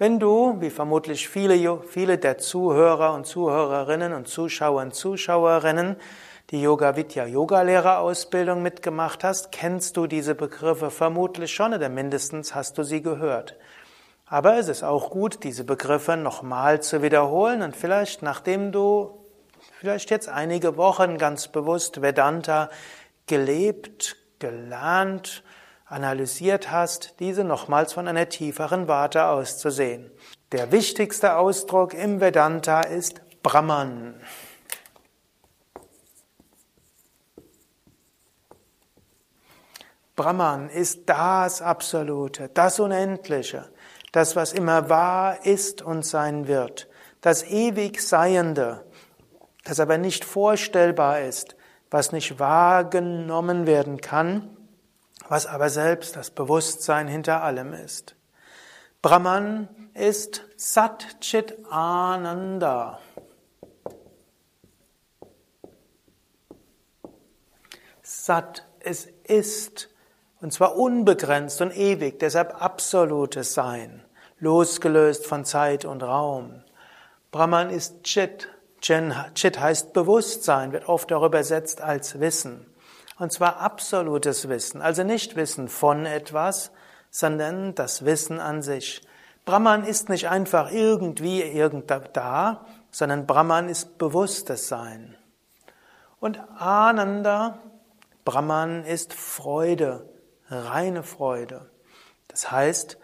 Wenn du, wie vermutlich viele, viele der Zuhörer und Zuhörerinnen und Zuschauer und Zuschauerinnen, die Yoga Vidya Yoga Lehrerausbildung mitgemacht hast, kennst du diese Begriffe vermutlich schon oder mindestens hast du sie gehört. Aber es ist auch gut, diese Begriffe nochmal zu wiederholen und vielleicht, nachdem du vielleicht jetzt einige Wochen ganz bewusst Vedanta gelebt, gelernt, analysiert hast, diese nochmals von einer tieferen Warte aus zu sehen. Der wichtigste Ausdruck im Vedanta ist Brahman. Brahman ist das Absolute, das Unendliche, das, was immer wahr ist und sein wird, das ewig Seiende, das aber nicht vorstellbar ist, was nicht wahrgenommen werden kann, was aber selbst das Bewusstsein hinter allem ist. Brahman ist Sat Chit Ananda. Sat, es ist, und zwar unbegrenzt und ewig, deshalb absolutes Sein, losgelöst von Zeit und Raum. Brahman ist Chit. Chit heißt Bewusstsein, wird oft auch übersetzt als Wissen. Und zwar absolutes Wissen, also nicht Wissen von etwas, sondern das Wissen an sich. Brahman ist nicht einfach irgendwie irgend da, sondern Brahman ist bewusstes Sein. Und Ananda, Brahman ist Freude, reine Freude. Das heißt,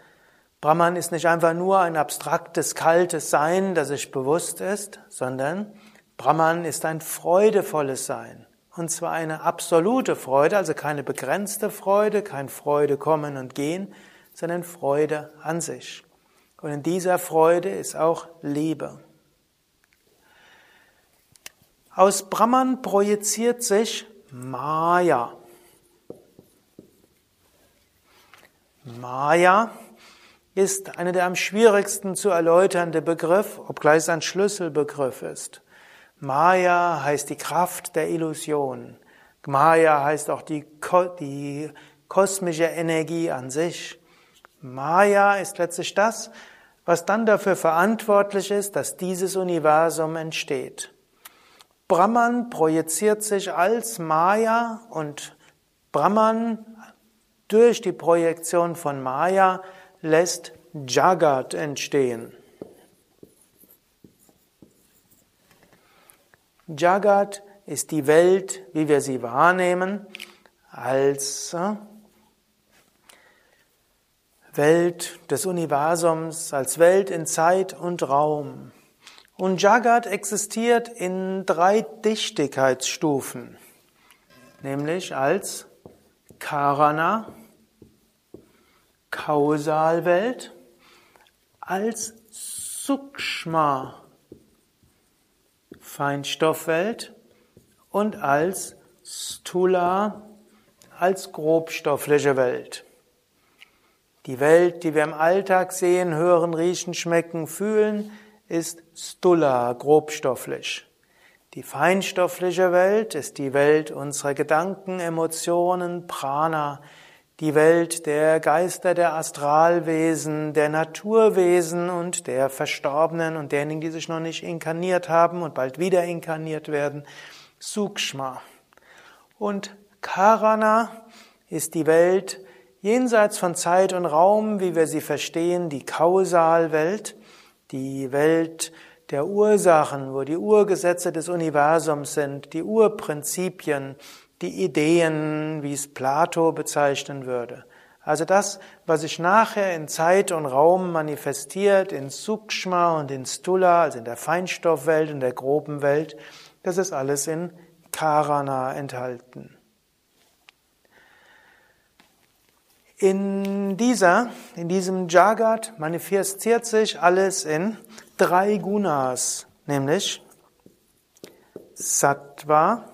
Brahman ist nicht einfach nur ein abstraktes, kaltes Sein, das sich bewusst ist, sondern Brahman ist ein freudevolles Sein. Und zwar eine absolute Freude, also keine begrenzte Freude, kein Freude kommen und gehen, sondern Freude an sich. Und in dieser Freude ist auch Liebe. Aus Brahman projiziert sich Maya. Maya ist einer der am schwierigsten zu erläuternde Begriff, obgleich es ein Schlüsselbegriff ist. Maya heißt die Kraft der Illusion. Maya heißt auch die, die kosmische Energie an sich. Maya ist letztlich das, was dann dafür verantwortlich ist, dass dieses Universum entsteht. Brahman projiziert sich als Maya und Brahman durch die Projektion von Maya lässt Jagat entstehen. Jagat ist die Welt, wie wir sie wahrnehmen, als äh, Welt des Universums, als Welt in Zeit und Raum. Und Jagat existiert in drei Dichtigkeitsstufen, nämlich als Karana, Kausalwelt, als Sukshma, Feinstoffwelt und als Stula, als grobstoffliche Welt. Die Welt, die wir im Alltag sehen, hören, riechen, schmecken, fühlen, ist Stula, grobstofflich. Die feinstoffliche Welt ist die Welt unserer Gedanken, Emotionen, Prana, die Welt der Geister, der Astralwesen, der Naturwesen und der Verstorbenen und derjenigen, die sich noch nicht inkarniert haben und bald wieder inkarniert werden, Sukshma. Und Karana ist die Welt jenseits von Zeit und Raum, wie wir sie verstehen, die Kausalwelt, die Welt der Ursachen, wo die Urgesetze des Universums sind, die Urprinzipien, die Ideen, wie es Plato bezeichnen würde. Also das, was sich nachher in Zeit und Raum manifestiert, in Sukshma und in Stula, also in der Feinstoffwelt, in der groben Welt, das ist alles in Karana enthalten. In dieser, in diesem Jagat manifestiert sich alles in drei Gunas, nämlich Sattva,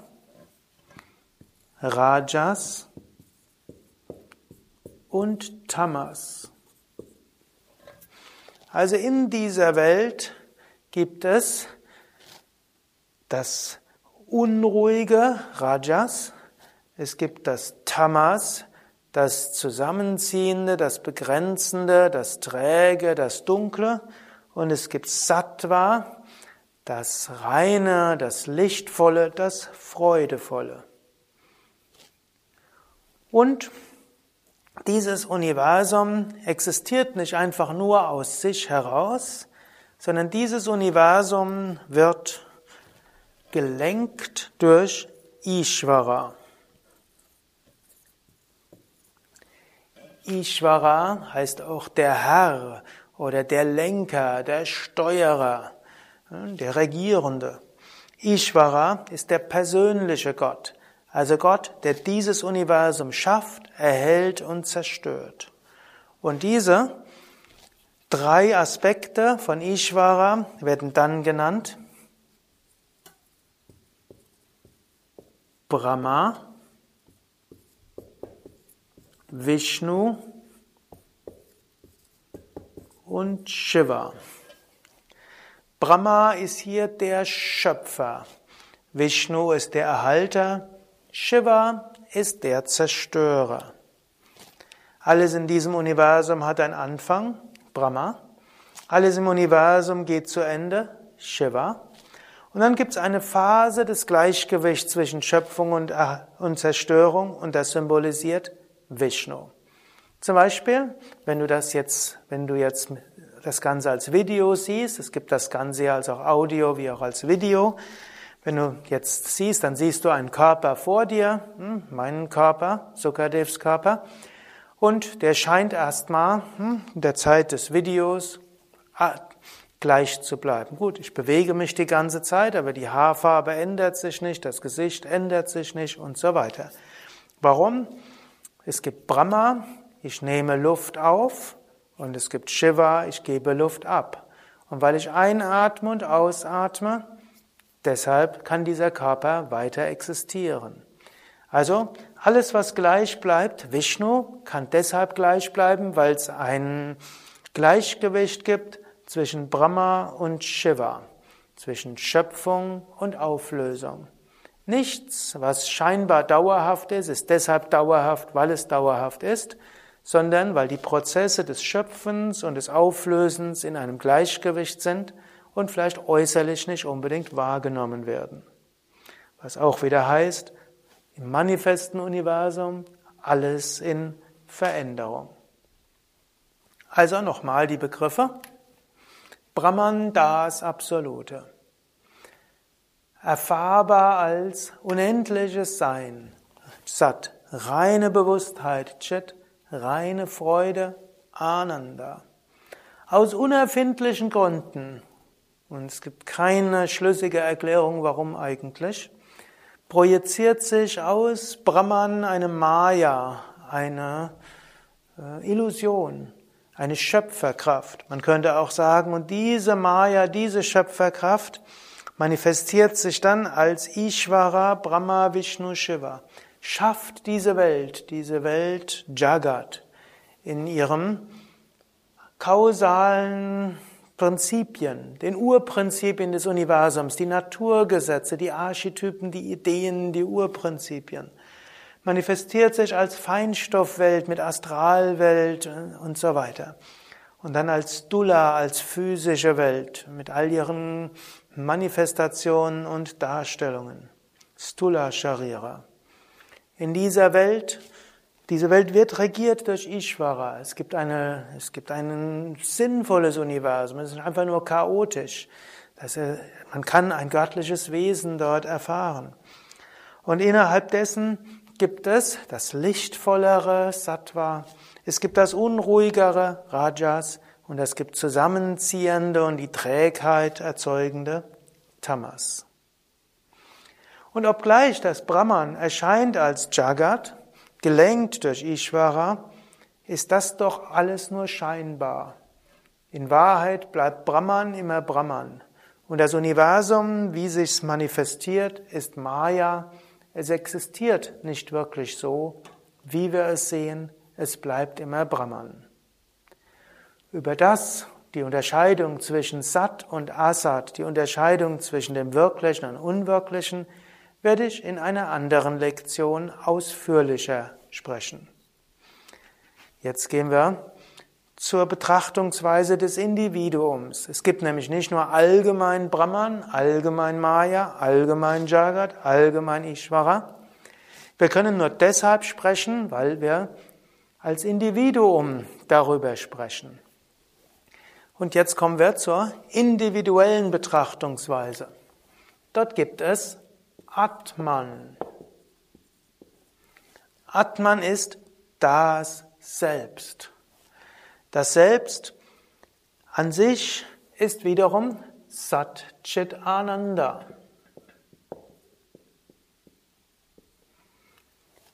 Rajas und Tamas. Also in dieser Welt gibt es das unruhige Rajas, es gibt das Tamas, das Zusammenziehende, das Begrenzende, das Träge, das Dunkle und es gibt Sattva, das Reine, das Lichtvolle, das Freudevolle. Und dieses Universum existiert nicht einfach nur aus sich heraus, sondern dieses Universum wird gelenkt durch Ishvara. Ishvara heißt auch der Herr oder der Lenker, der Steuerer, der Regierende. Ishvara ist der persönliche Gott, also Gott, der dieses Universum schafft, erhält und zerstört. Und diese drei Aspekte von Ishvara werden dann genannt Brahma, Vishnu und Shiva. Brahma ist hier der Schöpfer, Vishnu ist der Erhalter, Shiva ist der Zerstörer. Alles in diesem Universum hat einen Anfang, Brahma. Alles im Universum geht zu Ende, Shiva. Und dann gibt es eine Phase des Gleichgewichts zwischen Schöpfung und, und Zerstörung und das symbolisiert Vishnu. Zum Beispiel, wenn du das jetzt, wenn du jetzt das Ganze als Video siehst, es gibt das Ganze ja als auch Audio wie auch als Video. Wenn du jetzt siehst, dann siehst du einen Körper vor dir, hm, meinen Körper, Sukadevs Körper, und der scheint erstmal hm, in der Zeit des Videos ah, gleich zu bleiben. Gut, ich bewege mich die ganze Zeit, aber die Haarfarbe ändert sich nicht, das Gesicht ändert sich nicht und so weiter. Warum? Es gibt Brahma, ich nehme Luft auf und es gibt Shiva, ich gebe Luft ab. Und weil ich einatme und ausatme, deshalb kann dieser Körper weiter existieren. Also alles, was gleich bleibt, Vishnu kann deshalb gleich bleiben, weil es ein Gleichgewicht gibt zwischen Brahma und Shiva, zwischen Schöpfung und Auflösung. Nichts, was scheinbar dauerhaft ist, ist deshalb dauerhaft, weil es dauerhaft ist, sondern weil die Prozesse des Schöpfens und des Auflösens in einem Gleichgewicht sind und vielleicht äußerlich nicht unbedingt wahrgenommen werden. Was auch wieder heißt, im manifesten Universum alles in Veränderung. Also nochmal die Begriffe. Brahman, das Absolute. Erfahrbar als unendliches Sein. Sat, reine Bewusstheit. Chit, reine Freude, Ananda. Aus unerfindlichen Gründen, und es gibt keine schlüssige Erklärung, warum eigentlich, projiziert sich aus Brahman eine Maya, eine äh, Illusion, eine Schöpferkraft. Man könnte auch sagen, und diese Maya, diese Schöpferkraft manifestiert sich dann als Ishvara, Brahma, Vishnu, Shiva schafft diese Welt, diese Welt Jagat, in ihrem kausalen Prinzipien, den Urprinzipien des Universums, die Naturgesetze, die Archetypen, die Ideen, die Urprinzipien. Manifestiert sich als Feinstoffwelt mit Astralwelt und so weiter. Und dann als Dula, als physische Welt mit all ihren Manifestationen und Darstellungen. Stula Sharira. In dieser Welt, diese Welt wird regiert durch Ishvara. Es gibt, eine, es gibt ein sinnvolles Universum. Es ist einfach nur chaotisch. Das, man kann ein göttliches Wesen dort erfahren. Und innerhalb dessen gibt es das lichtvollere Sattva, es gibt das unruhigere Rajas und es gibt zusammenziehende und die Trägheit erzeugende Tamas. Und obgleich das Brahman erscheint als Jagat, gelenkt durch Ishvara, ist das doch alles nur scheinbar. In Wahrheit bleibt Brahman immer Brahman. Und das Universum, wie sich's manifestiert, ist Maya. Es existiert nicht wirklich so, wie wir es sehen. Es bleibt immer Brahman. Über das, die Unterscheidung zwischen Sat und Asat, die Unterscheidung zwischen dem Wirklichen und Unwirklichen, werde ich in einer anderen Lektion ausführlicher sprechen. Jetzt gehen wir zur Betrachtungsweise des Individuums. Es gibt nämlich nicht nur allgemein Brahman, allgemein Maya, allgemein Jagat, allgemein Ishvara. Wir können nur deshalb sprechen, weil wir als Individuum darüber sprechen. Und jetzt kommen wir zur individuellen Betrachtungsweise. Dort gibt es Atman. Atman ist das Selbst. Das Selbst an sich ist wiederum Sat Chit Ananda.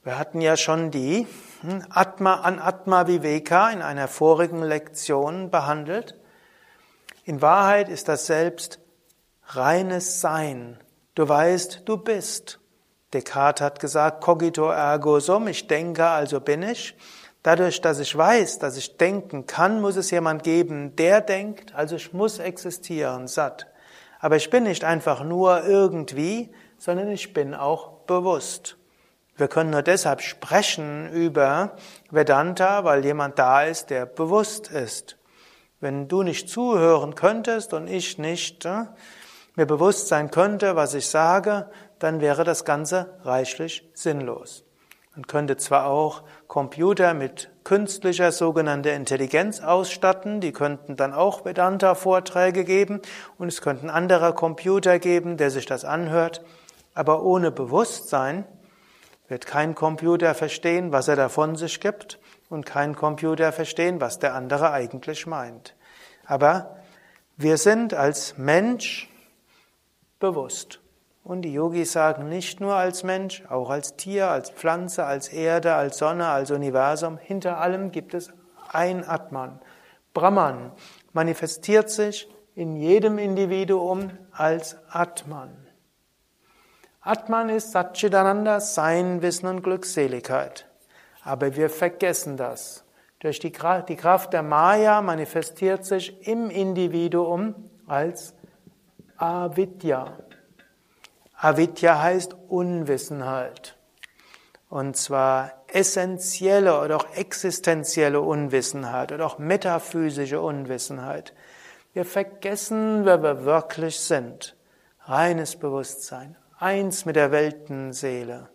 Wir hatten ja schon die hm, Atma an Atma Viveka in einer vorigen Lektion behandelt. In Wahrheit ist das Selbst reines Sein. Du weißt, du bist. Descartes hat gesagt, cogito ergo sum, ich denke, also bin ich. Dadurch, dass ich weiß, dass ich denken kann, muss es jemand geben, der denkt, also ich muss existieren, satt. Aber ich bin nicht einfach nur irgendwie, sondern ich bin auch bewusst. Wir können nur deshalb sprechen über Vedanta, weil jemand da ist, der bewusst ist. Wenn du nicht zuhören könntest und ich nicht äh, mir bewusst sein könnte, was ich sage, dann wäre das Ganze reichlich sinnlos. Man könnte zwar auch Computer mit künstlicher sogenannter Intelligenz ausstatten, die könnten dann auch Vedanta-Vorträge geben und es könnten anderer Computer geben, der sich das anhört, aber ohne Bewusstsein wird kein Computer verstehen, was er da von sich gibt und kein Computer verstehen, was der andere eigentlich meint. Aber wir sind als Mensch bewusst. Und die Yogis sagen nicht nur als Mensch, auch als Tier, als Pflanze, als Erde, als Sonne, als Universum. Hinter allem gibt es ein Atman. Brahman manifestiert sich in jedem Individuum als Atman. Atman ist Satchidananda, Sein, Wissen und Glückseligkeit. Aber wir vergessen das. Durch die Kraft der Maya manifestiert sich im Individuum als Avidya. Avidya heißt Unwissenheit. Und zwar essentielle oder auch existenzielle Unwissenheit oder auch metaphysische Unwissenheit. Wir vergessen, wer wir wirklich sind. Reines Bewusstsein, eins mit der Weltenseele.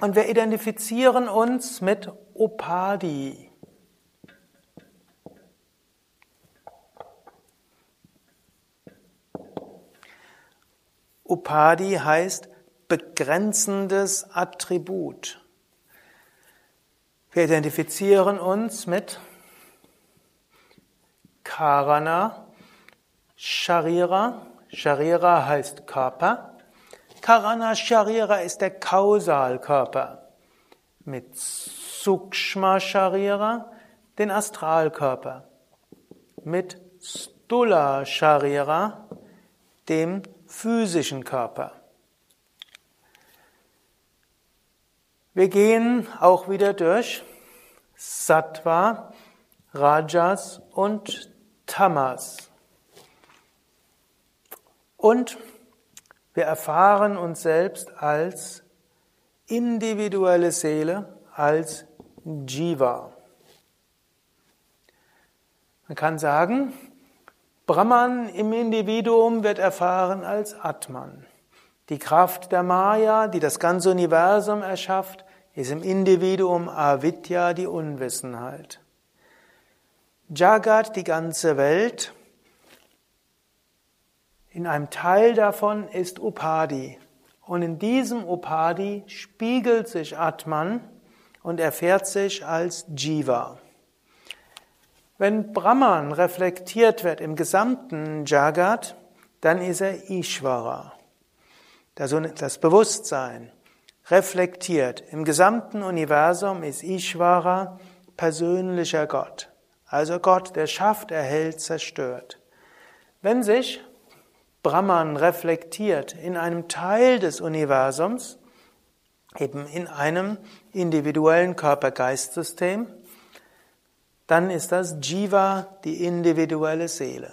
Und wir identifizieren uns mit Opadi. Upadi heißt begrenzendes Attribut. Wir identifizieren uns mit Karana, Sharira, Sharira heißt Körper. Karana Sharira ist der Kausalkörper. Mit Sukshma Sharira den Astralkörper. Mit Stula Sharira dem physischen Körper. Wir gehen auch wieder durch Sattva, Rajas und Tamas. Und wir erfahren uns selbst als individuelle Seele, als Jiva. Man kann sagen, Brahman im Individuum wird erfahren als Atman. Die Kraft der Maya, die das ganze Universum erschafft, ist im Individuum Avidya, die Unwissenheit. Jagat, die ganze Welt, in einem Teil davon ist Upadi. Und in diesem Upadi spiegelt sich Atman und erfährt sich als Jiva. Wenn Brahman reflektiert wird im gesamten Jagat, dann ist er Ishvara. Das Bewusstsein reflektiert im gesamten Universum ist Ishvara persönlicher Gott. Also Gott, der schafft, erhält, zerstört. Wenn sich Brahman reflektiert in einem Teil des Universums, eben in einem individuellen Körper-Geist-System, dann ist das Jiva die individuelle Seele.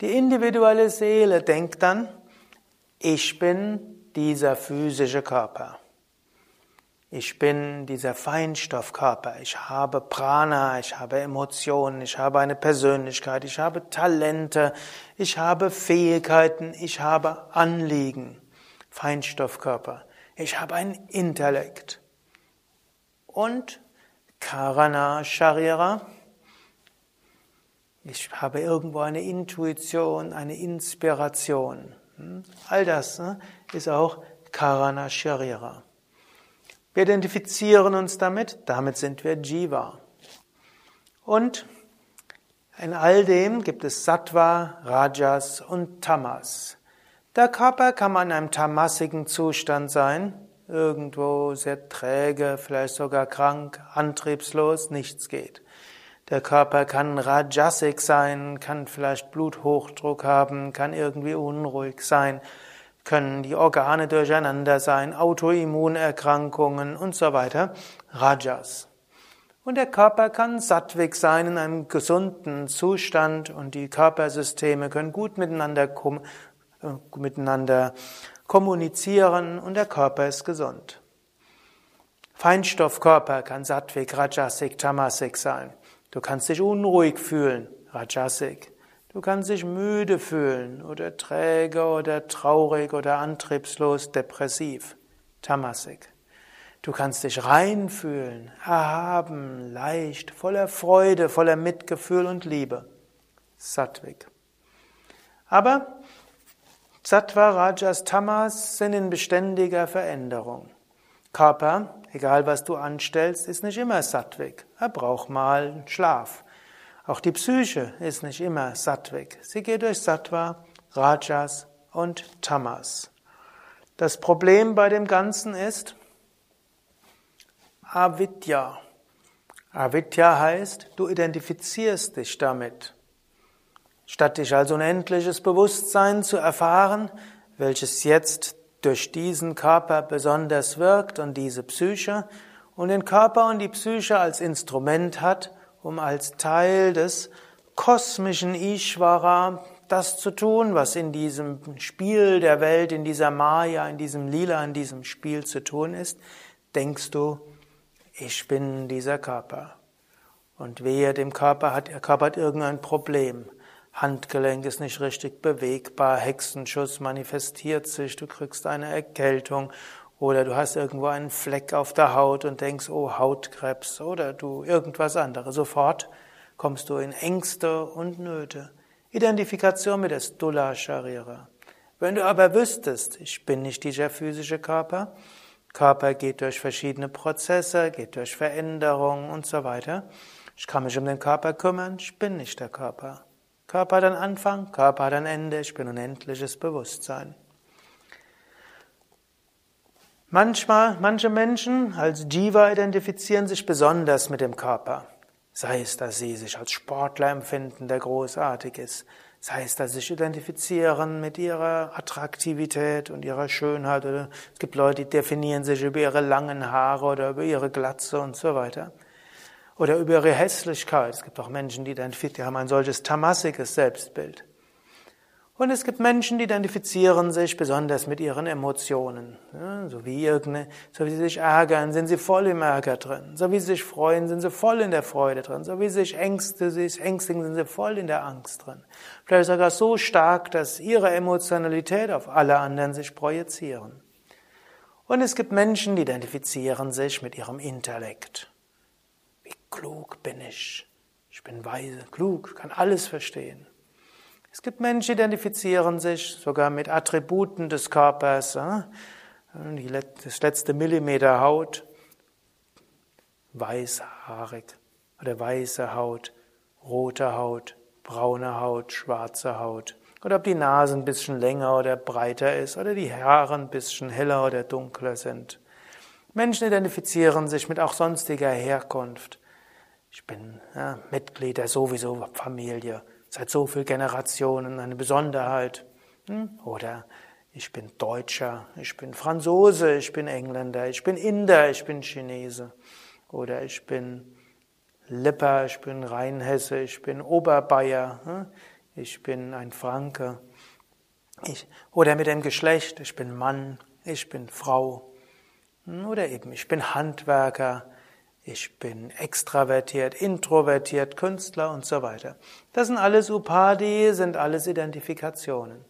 Die individuelle Seele denkt dann, ich bin dieser physische Körper. Ich bin dieser Feinstoffkörper. Ich habe Prana, ich habe Emotionen, ich habe eine Persönlichkeit, ich habe Talente, ich habe Fähigkeiten, ich habe Anliegen. Feinstoffkörper. Ich habe einen Intellekt. Und Karana Sharira. Ich habe irgendwo eine Intuition, eine Inspiration. Hm? All das ne, ist auch Karana Sharira. Wir identifizieren uns damit, damit sind wir Jiva. Und in all dem gibt es Sattva, Rajas und Tamas. Der Körper kann man in einem tamasigen Zustand sein, irgendwo sehr träge, vielleicht sogar krank, antriebslos, nichts geht. Der Körper kann rajasik sein, kann vielleicht Bluthochdruck haben, kann irgendwie unruhig sein, können die Organe durcheinander sein, Autoimmunerkrankungen und so weiter. Rajas. Und der Körper kann sattwig sein in einem gesunden Zustand und die Körpersysteme können gut miteinander, äh, miteinander kommunizieren und der Körper ist gesund. Feinstoffkörper kann sattwig, rajasik, tamasik sein. Du kannst dich unruhig fühlen, rajasik. Du kannst dich müde fühlen oder träge oder traurig oder antriebslos, depressiv. Tamasik. Du kannst dich rein fühlen, erhaben, leicht, voller Freude, voller Mitgefühl und Liebe. Sattvik. Aber Sattva, Rajas, Tamas sind in beständiger Veränderung. Körper, egal was du anstellst, ist nicht immer Sattvik. Er braucht mal Schlaf. Auch die Psyche ist nicht immer sattweg. Sie geht durch Sattva, Rajas und Tamas. Das Problem bei dem Ganzen ist Avidya. Avidya heißt, du identifizierst dich damit. Statt dich als unendliches Bewusstsein zu erfahren, welches jetzt durch diesen Körper besonders wirkt und diese Psyche und den Körper und die Psyche als Instrument hat, um als Teil des kosmischen Ishvara das zu tun, was in diesem Spiel der Welt, in dieser Maya, in diesem Lila, in diesem Spiel zu tun ist, denkst du, ich bin dieser Körper. Und wehe, dem Körper hat, der Körper hat irgendein Problem. Handgelenk ist nicht richtig bewegbar, Hexenschuss manifestiert sich, du kriegst eine Erkältung oder du hast irgendwo einen Fleck auf der Haut und denkst, oh, Hautkrebs oder du irgendwas anderes. Sofort kommst du in Ängste und Nöte. Identifikation mit der Stula Sharira. Wenn du aber wüsstest, ich bin nicht dieser physische Körper, Körper geht durch verschiedene Prozesse, geht durch Veränderungen und so weiter. Ich kann mich um den Körper kümmern, ich bin nicht der Körper. Körper hat einen Anfang, Körper hat ein Ende, ich bin unendliches Bewusstsein. Manchmal, manche Menschen als Jiva identifizieren sich besonders mit dem Körper. Sei es, dass sie sich als Sportler empfinden, der großartig ist. Sei es, dass sie sich identifizieren mit ihrer Attraktivität und ihrer Schönheit. Es gibt Leute, die definieren sich über ihre langen Haare oder über ihre Glatze und so weiter. Oder über ihre Hässlichkeit. Es gibt auch Menschen, die identifizieren, haben ein solches tamasiges Selbstbild. Und es gibt Menschen, die identifizieren sich besonders mit ihren Emotionen. Ja, so wie irgendeine, so wie sie sich ärgern, sind sie voll im Ärger drin. So wie sie sich freuen, sind sie voll in der Freude drin. So wie sie sich ängste, sich ängstigen, sind sie voll in der Angst drin. Vielleicht sogar so stark, dass ihre Emotionalität auf alle anderen sich projizieren. Und es gibt Menschen, die identifizieren sich mit ihrem Intellekt. Klug bin ich? Ich bin weise, klug, kann alles verstehen. Es gibt Menschen, die identifizieren sich sogar mit Attributen des Körpers. Das letzte Millimeter Haut, weißhaarig oder weiße Haut, rote Haut, braune Haut, schwarze Haut. Oder ob die Nase ein bisschen länger oder breiter ist oder die Haare ein bisschen heller oder dunkler sind. Menschen identifizieren sich mit auch sonstiger Herkunft. Ich bin ja, Mitglied der sowieso Familie seit so vielen Generationen eine Besonderheit. Hm? Oder ich bin Deutscher, ich bin Franzose, ich bin Engländer, ich bin Inder, ich bin Chinese. Oder ich bin Lipper, ich bin Rheinhesse, ich bin Oberbayer, hm? ich bin ein Franke. Ich, oder mit dem Geschlecht, ich bin Mann, ich bin Frau. Oder eben, ich bin Handwerker, ich bin extravertiert, introvertiert, Künstler und so weiter. Das sind alles Upadi, sind alles Identifikationen.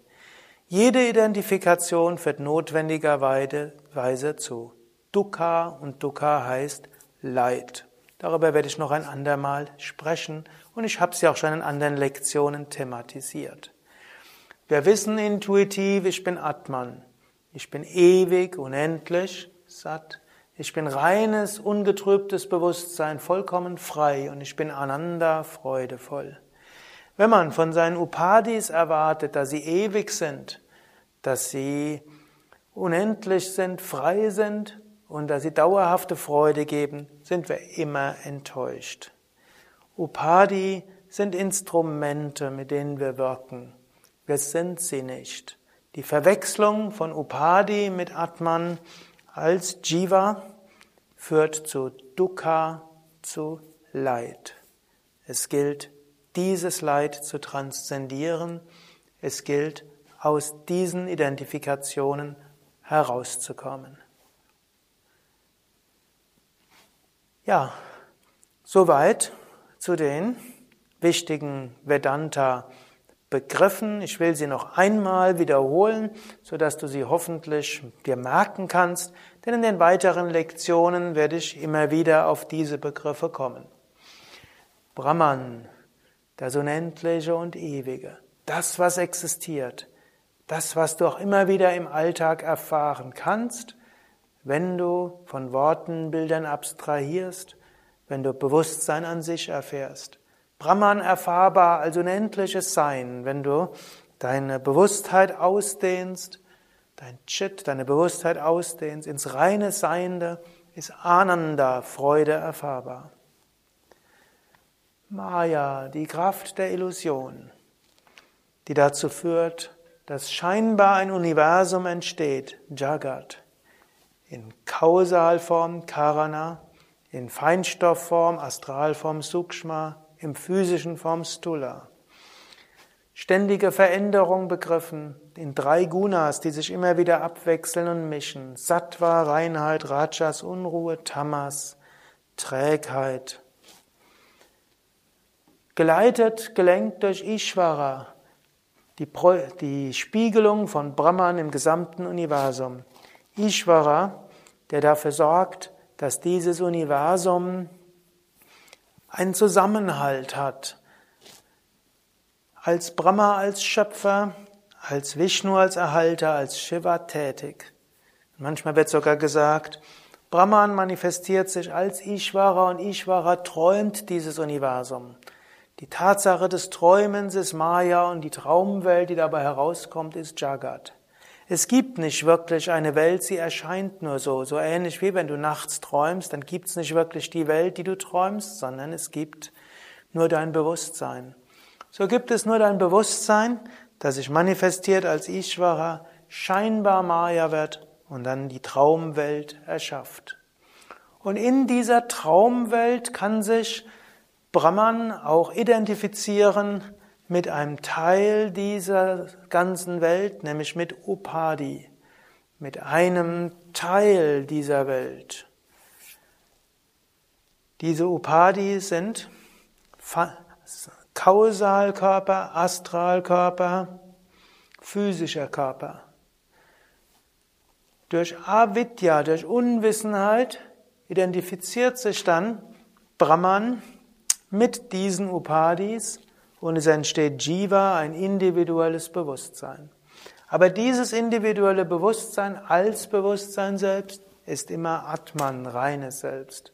Jede Identifikation führt notwendigerweise zu Dukkha und Dukkha heißt Leid. Darüber werde ich noch ein andermal sprechen und ich habe es ja auch schon in anderen Lektionen thematisiert. Wir wissen intuitiv, ich bin Atman. Ich bin ewig, unendlich, satt. Ich bin reines, ungetrübtes Bewusstsein, vollkommen frei und ich bin Ananda, freudevoll. Wenn man von seinen Upadis erwartet, dass sie ewig sind, dass sie unendlich sind, frei sind und dass sie dauerhafte Freude geben, sind wir immer enttäuscht. Upadi sind Instrumente, mit denen wir wirken. Wir sind sie nicht. Die Verwechslung von Upadi mit Atman als Jiva führt zu Dukkha, zu Leid. Es gilt, dieses Leid zu transzendieren. Es gilt, aus diesen Identifikationen herauszukommen. Ja, soweit zu den wichtigen Vedanta-Begriffen. Ich will sie noch einmal wiederholen, sodass du sie hoffentlich dir merken kannst, denn in den weiteren Lektionen werde ich immer wieder auf diese Begriffe kommen. Brahman, das Unendliche und Ewige, das, was existiert, das, was du auch immer wieder im Alltag erfahren kannst, wenn du von Worten, Bildern abstrahierst, wenn du Bewusstsein an sich erfährst. Brahman erfahrbar als unendliches Sein, wenn du deine Bewusstheit ausdehnst, dein Chit, deine Bewusstheit ausdehnst ins reine Seiende, ist Ananda, Freude erfahrbar. Maya, die Kraft der Illusion, die dazu führt, dass scheinbar ein Universum entsteht, Jagat, in Kausalform Karana, in Feinstoffform, Astralform Sukshma, im physischen Form Stula. Ständige Veränderung begriffen in drei Gunas, die sich immer wieder abwechseln und mischen. Sattva, Reinheit, Rajas, Unruhe, Tamas, Trägheit. Geleitet, gelenkt durch Ishvara, die, die Spiegelung von Brahman im gesamten Universum. Ishvara, der dafür sorgt, dass dieses Universum einen Zusammenhalt hat. Als Brahma als Schöpfer, als Vishnu als Erhalter, als Shiva tätig. Manchmal wird sogar gesagt, Brahman manifestiert sich als Ishvara und Ishvara träumt dieses Universum. Die Tatsache des Träumens ist Maya und die Traumwelt, die dabei herauskommt, ist Jagat. Es gibt nicht wirklich eine Welt, sie erscheint nur so. So ähnlich wie wenn du nachts träumst, dann gibt es nicht wirklich die Welt, die du träumst, sondern es gibt nur dein Bewusstsein. So gibt es nur dein Bewusstsein, das sich manifestiert als Ishvara, scheinbar Maya wird und dann die Traumwelt erschafft. Und in dieser Traumwelt kann sich Brahman auch identifizieren mit einem Teil dieser ganzen Welt, nämlich mit Upadi, mit einem Teil dieser Welt. Diese Upadi sind Kausalkörper, Astralkörper, physischer Körper. Durch Avidya, durch Unwissenheit identifiziert sich dann Brahman mit diesen Upadis und es entsteht Jiva, ein individuelles Bewusstsein. Aber dieses individuelle Bewusstsein als Bewusstsein selbst ist immer Atman, reines Selbst.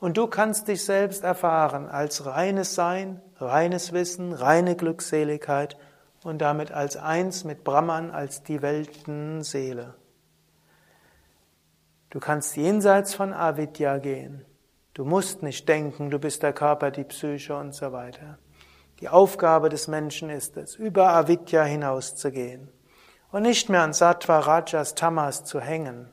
Und du kannst dich selbst erfahren als reines Sein, reines Wissen, reine Glückseligkeit und damit als eins mit Brahman, als die Weltenseele. Du kannst jenseits von Avidya gehen. Du musst nicht denken, du bist der Körper, die Psyche und so weiter. Die Aufgabe des Menschen ist es, über Avidya hinauszugehen und nicht mehr an Sattva, Rajas, Tamas zu hängen.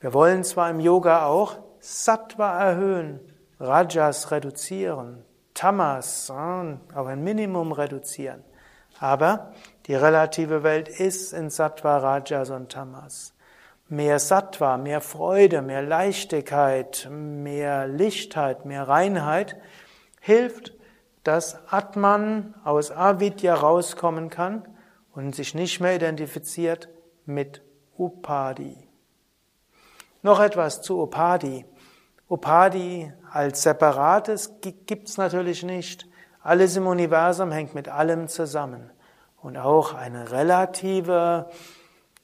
Wir wollen zwar im Yoga auch Sattva erhöhen, Rajas reduzieren, Tamas auf ein Minimum reduzieren, aber die relative Welt ist in Sattva, Rajas und Tamas. mehr Sattva, mehr Freude, mehr Leichtigkeit, mehr Lichtheit, mehr Reinheit, hilft, dass Atman aus Avidya rauskommen kann und sich nicht mehr identifiziert mit Upadi. Noch etwas zu Upadi. Upadi als separates gibt es natürlich nicht. Alles im Universum hängt mit allem zusammen. Und auch eine relative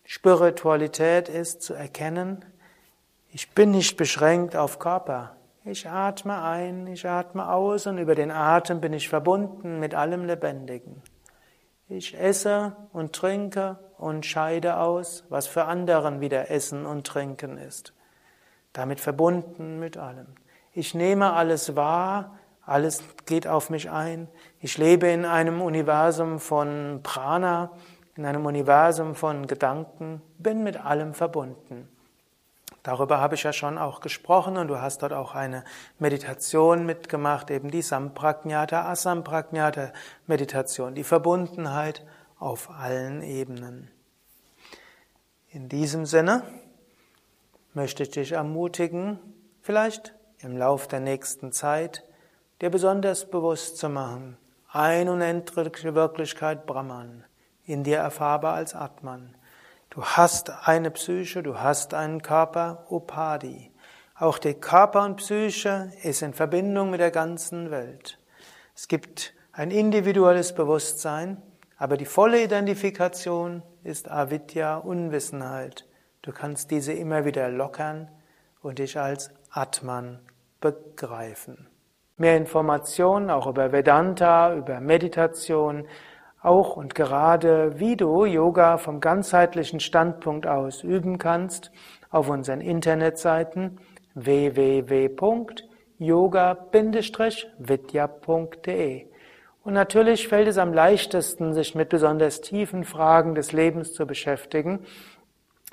Spiritualität ist zu erkennen, ich bin nicht beschränkt auf Körper. Ich atme ein, ich atme aus und über den Atem bin ich verbunden mit allem Lebendigen. Ich esse und trinke und scheide aus, was für anderen wieder Essen und Trinken ist. Damit verbunden mit allem. Ich nehme alles wahr, alles geht auf mich ein. Ich lebe in einem Universum von Prana, in einem Universum von Gedanken, bin mit allem verbunden. Darüber habe ich ja schon auch gesprochen und du hast dort auch eine Meditation mitgemacht, eben die Sampragnata, Asampragnata Meditation, die Verbundenheit auf allen Ebenen. In diesem Sinne möchte ich dich ermutigen, vielleicht im Lauf der nächsten Zeit dir besonders bewusst zu machen, ein unendliche Wirklichkeit Brahman, in dir erfahrbar als Atman. Du hast eine Psyche, du hast einen Körper, Upadi. Auch die Körper und Psyche ist in Verbindung mit der ganzen Welt. Es gibt ein individuelles Bewusstsein, aber die volle Identifikation ist Avidya, Unwissenheit. Du kannst diese immer wieder lockern und dich als Atman begreifen. Mehr Informationen auch über Vedanta, über Meditation, auch und gerade wie du Yoga vom ganzheitlichen Standpunkt aus üben kannst, auf unseren Internetseiten www.yoga-vidya.de. Und natürlich fällt es am leichtesten, sich mit besonders tiefen Fragen des Lebens zu beschäftigen,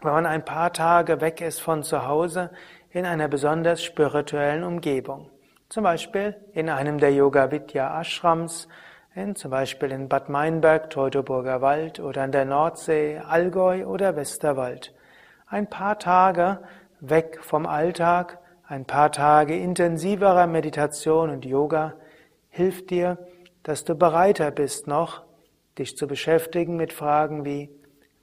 wenn man ein paar Tage weg ist von zu Hause in einer besonders spirituellen Umgebung. Zum Beispiel in einem der Yoga Vidya Ashrams, in, zum Beispiel in Bad Meinberg, Teutoburger Wald oder an der Nordsee, Allgäu oder Westerwald. Ein paar Tage weg vom Alltag, ein paar Tage intensiverer Meditation und Yoga hilft dir, dass du bereiter bist noch, dich zu beschäftigen mit Fragen wie,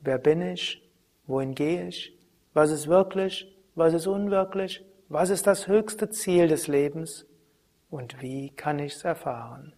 wer bin ich? Wohin gehe ich? Was ist wirklich? Was ist unwirklich? Was ist das höchste Ziel des Lebens? Und wie kann ich es erfahren?